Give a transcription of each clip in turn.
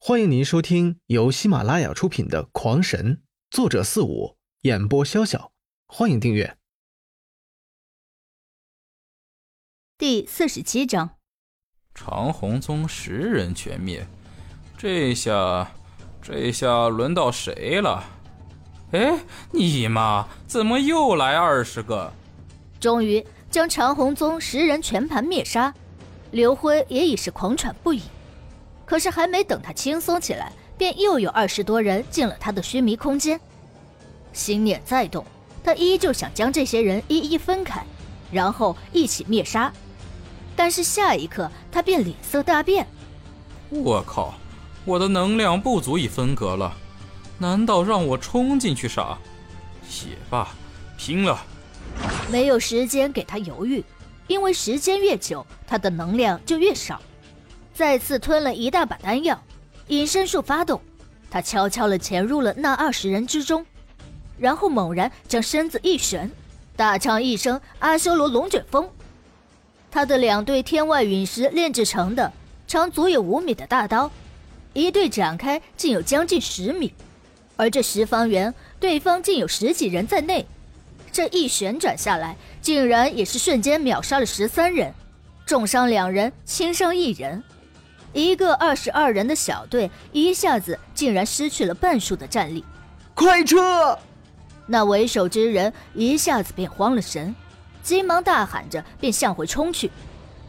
欢迎您收听由喜马拉雅出品的《狂神》，作者四五，演播潇潇。欢迎订阅。第四十七章，长虹宗十人全灭，这下，这下轮到谁了？哎，你妈，怎么又来二十个？终于将长虹宗十人全盘灭杀，刘辉也已是狂喘不已。可是还没等他轻松起来，便又有二十多人进了他的须弥空间。心念再动，他依旧想将这些人一一分开，然后一起灭杀。但是下一刻，他便脸色大变。我靠，我的能量不足以分隔了，难道让我冲进去杀？也罢，拼了！没有时间给他犹豫，因为时间越久，他的能量就越少。再次吞了一大把丹药，隐身术发动，他悄悄地潜入了那二十人之中，然后猛然将身子一旋，大唱一声“阿修罗龙卷风”。他的两对天外陨石炼制成的长足有五米的大刀，一对展开竟有将近十米，而这十方圆对方竟有十几人在内，这一旋转下来，竟然也是瞬间秒杀了十三人，重伤两人，轻伤一人。一个二十二人的小队一下子竟然失去了半数的战力，快撤！那为首之人一下子便慌了神，急忙大喊着便向回冲去，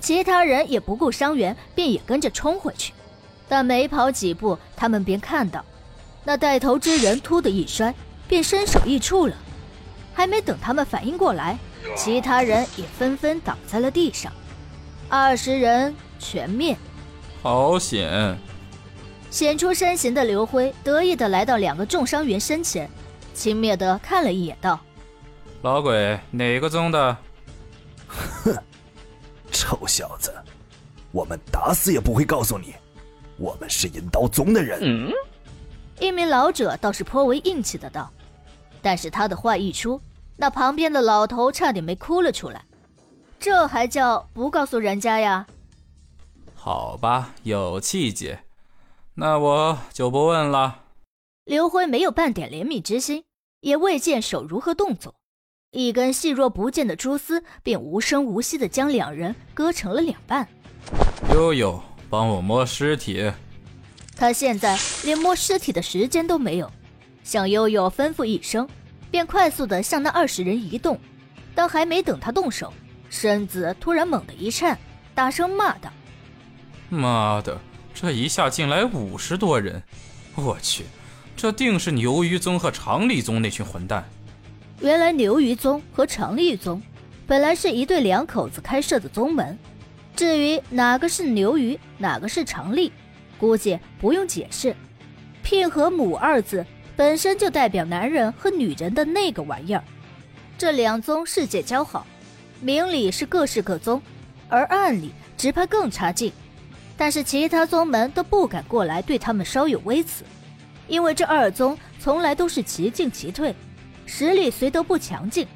其他人也不顾伤员，便也跟着冲回去。但没跑几步，他们便看到那带头之人突的一摔，便身首异处了。还没等他们反应过来，其他人也纷纷倒在了地上，二十人全灭。好险！显出身形的刘辉得意的来到两个重伤员身前，轻蔑的看了一眼，道：“老鬼，哪个宗的？”“哼，臭小子，我们打死也不会告诉你，我们是阴刀宗的人。”一名老者倒是颇为硬气的道，但是他的话一出，那旁边的老头差点没哭了出来。这还叫不告诉人家呀？好吧，有气节，那我就不问了。刘辉没有半点怜悯之心，也未见手如何动作，一根细若不见的蛛丝便无声无息地将两人割成了两半。悠悠，帮我摸尸体。他现在连摸尸体的时间都没有，向悠悠吩咐一声，便快速地向那二十人移动。但还没等他动手，身子突然猛地一颤，大声骂道。妈的，这一下进来五十多人，我去，这定是牛鱼宗和长立宗那群混蛋。原来牛鱼宗和长立宗本来是一对两口子开设的宗门，至于哪个是牛鱼，哪个是长立，估计不用解释。聘和母二字本身就代表男人和女人的那个玩意儿。这两宗世界交好，明里是各是各宗，而暗里只怕更差劲。但是其他宗门都不敢过来对他们稍有微词，因为这二宗从来都是其进其退，实力虽都不强劲，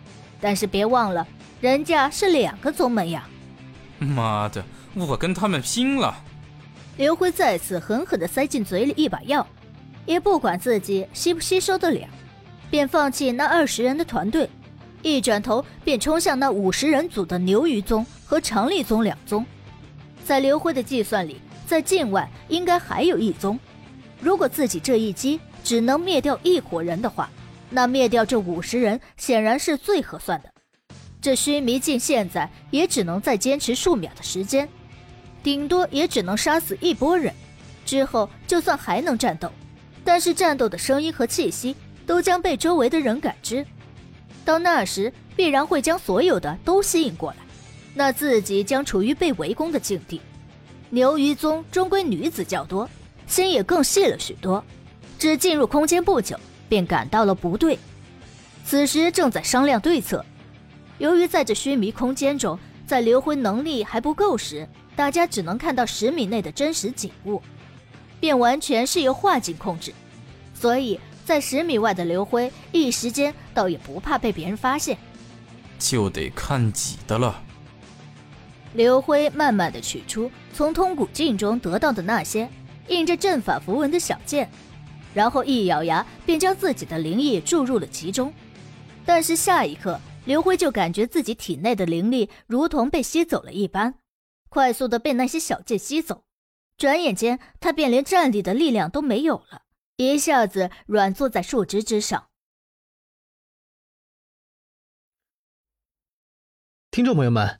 但是别忘了，人家是两个宗门呀！妈的，我跟他们拼了！刘辉再次狠狠地塞进嘴里一把药，也不管自己吸不吸收得了，便放弃那二十人的团队，一转头便冲向那五十人组的牛鱼宗和长立宗两宗。在刘辉的计算里，在境外应该还有一宗。如果自己这一击只能灭掉一伙人的话，那灭掉这五十人显然是最合算的。这须弥境现在也只能再坚持数秒的时间，顶多也只能杀死一波人。之后就算还能战斗，但是战斗的声音和气息都将被周围的人感知，到那时必然会将所有的都吸引过来。那自己将处于被围攻的境地。牛鱼宗终归女子较多，心也更细了许多。只进入空间不久，便感到了不对。此时正在商量对策。由于在这虚弥空间中，在刘辉能力还不够时，大家只能看到十米内的真实景物，便完全是由画境控制。所以在十米外的刘辉，一时间倒也不怕被别人发现。就得看几的了。刘辉慢慢的取出从通古镜中得到的那些，印着阵法符文的小剑，然后一咬牙便将自己的灵力注入了其中。但是下一刻，刘辉就感觉自己体内的灵力如同被吸走了一般，快速的被那些小剑吸走。转眼间，他便连站立的力量都没有了，一下子软坐在树枝之上。听众朋友们，